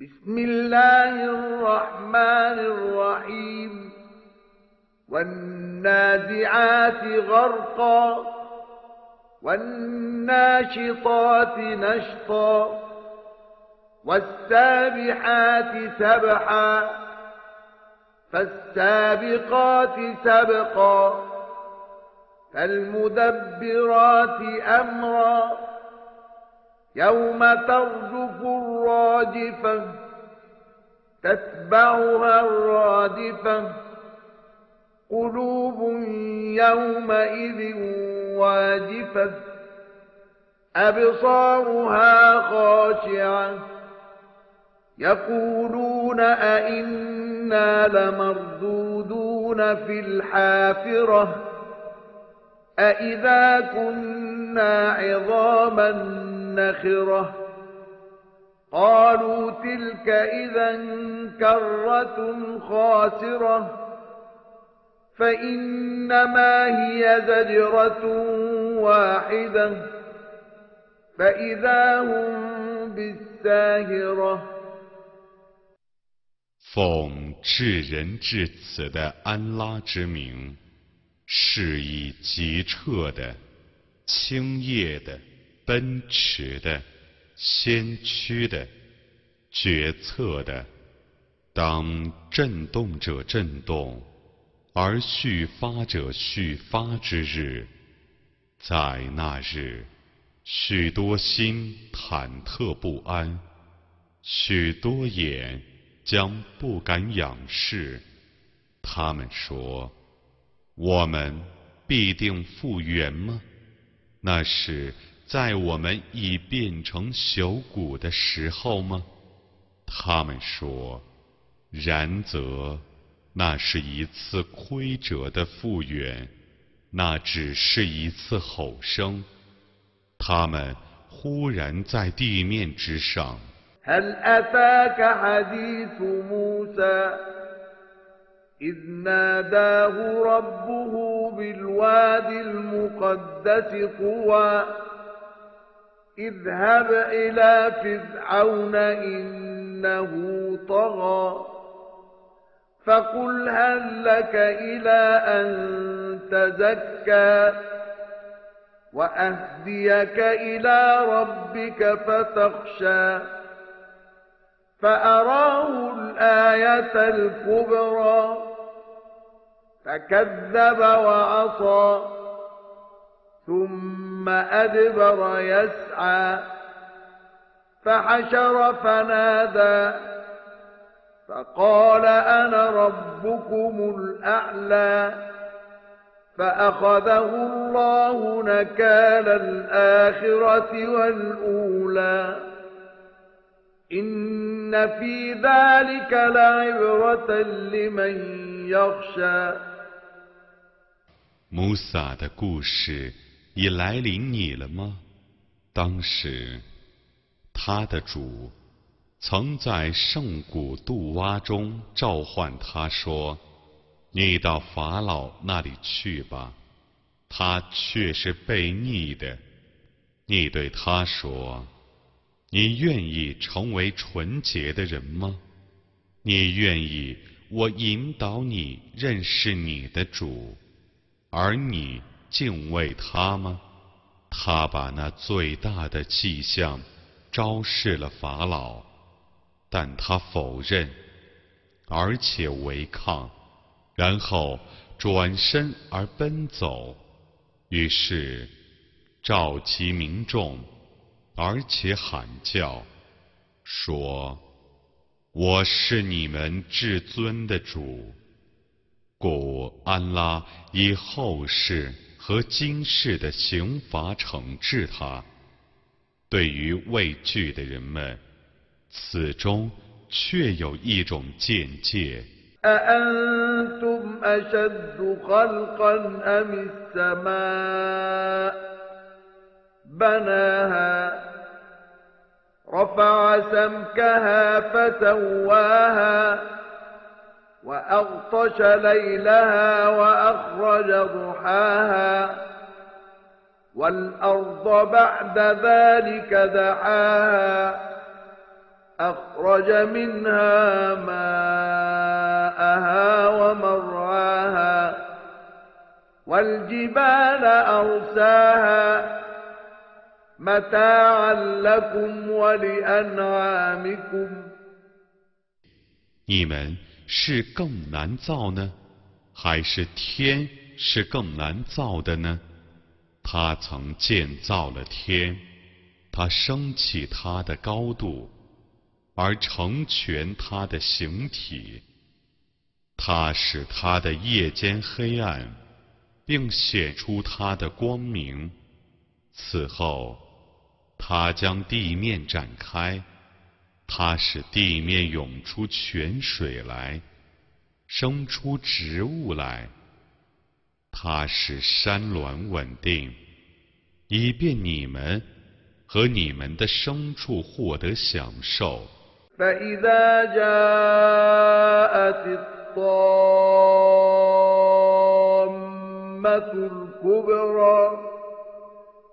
بسم الله الرحمن الرحيم. والنازعات غرقا والناشطات نشطا والسابحات سبحا فالسابقات سبقا فالمدبرات أمرا. يوم ترجف الراجفة تتبعها الرادفة. قلوب يومئذ واجفة أبصارها خاشعة. يقولون أئنا لمردودون في الحافرة أئذا كنا عظاما نخرة قالوا تلك إذا كرة خاسرة فإنما هي زجرة واحدة فإذا هم بالساهرة 奉至仁至慈的安拉之名，是以急彻的、清冽的、 奔驰的、先驱的、决策的，当震动者震动，而续发者续发之日，在那日，许多心忐忑不安，许多眼。将不敢仰视。他们说：“我们必定复原吗？那是在我们已变成朽骨的时候吗？”他们说：“然则，那是一次亏折的复原，那只是一次吼声。他们忽然在地面之上。” هل أتاك حديث موسى إذ ناداه ربه بالواد المقدس طوى اذهب إلى فرعون إنه طغى فقل هل لك إلى أن تزكى وأهديك إلى ربك فتخشى فأراه الآية الكبرى فكذب وعصى ثم أدبر يسعى فحشر فنادى فقال أنا ربكم الأعلى فأخذه الله نكال الآخرة والأولى إن 穆萨的故事 已来临你了吗？当时，他的主曾在圣谷杜洼中召唤他说：“你到法老那里去吧。”他却是被逆的。你对他说。你愿意成为纯洁的人吗？你愿意我引导你认识你的主，而你敬畏他吗？他把那最大的迹象昭示了法老，但他否认，而且违抗，然后转身而奔走，于是召集民众。而且喊叫，说：“我是你们至尊的主。”故安拉以后世和今世的刑罚惩治他。对于畏惧的人们，此中却有一种见解。وأغطش ليلها وأخرج ضحاها والأرض بعد ذلك دحاها أخرج منها ماءها ومرعاها والجبال أرساها متاعا لكم ولأنعامكم 你们是更难造呢，还是天是更难造的呢？他曾建造了天，他升起它的高度，而成全它的形体。他使他的夜间黑暗，并显出他的光明。此后，他将地面展开。它使地面涌出泉水来，生出植物来。它使山峦稳定，以便你们和你们的牲畜获得享受。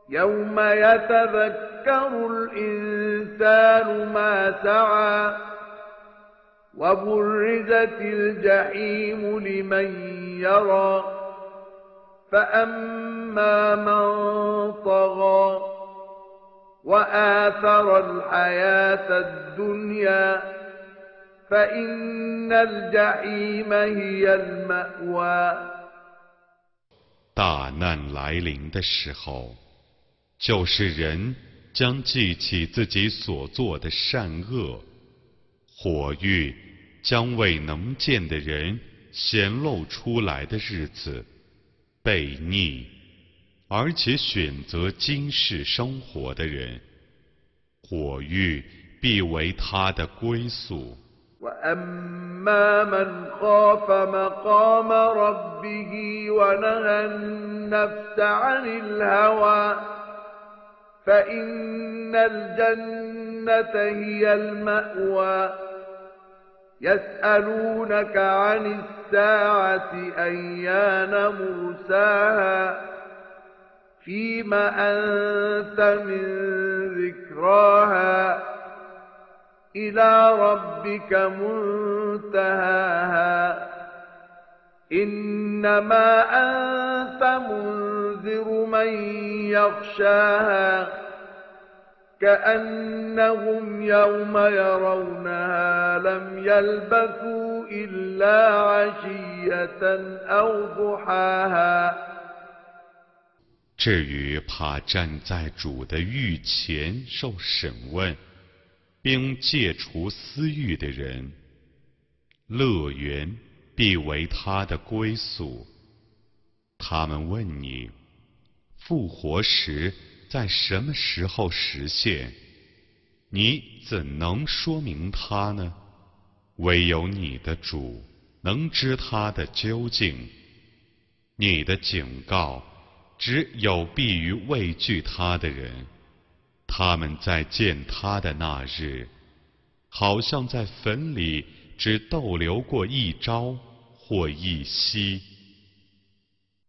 يوم يتذكر الإنسان ما سعى وبرزت الجحيم لمن يرى فأما من طغى وآثر الحياة الدنيا فإن الجحيم هي المأوى 大难来临的时候。 就是人将记起自己所做的善恶，火狱将为能见的人显露出来的日子，悖逆，而且选择今世生活的人，火狱必为他的归宿。فإن الجنة هي المأوى. يسألونك عن الساعة أيان مرساها. فيم أنت من ذكراها. إلى ربك منتهاها. إنما أنت منذر من يخشاها كأنهم يوم يرونها لم يلبثوا إلا عشية أو ضحاها 至于怕站在主的御前受审问，并戒除私欲的人，乐园必为他的归宿。他们问你， 复活时在什么时候实现？你怎能说明他呢？唯有你的主能知他的究竟。你的警告只有必于畏惧他的人。他们在见他的那日，好像在坟里只逗留过一朝。或一夕。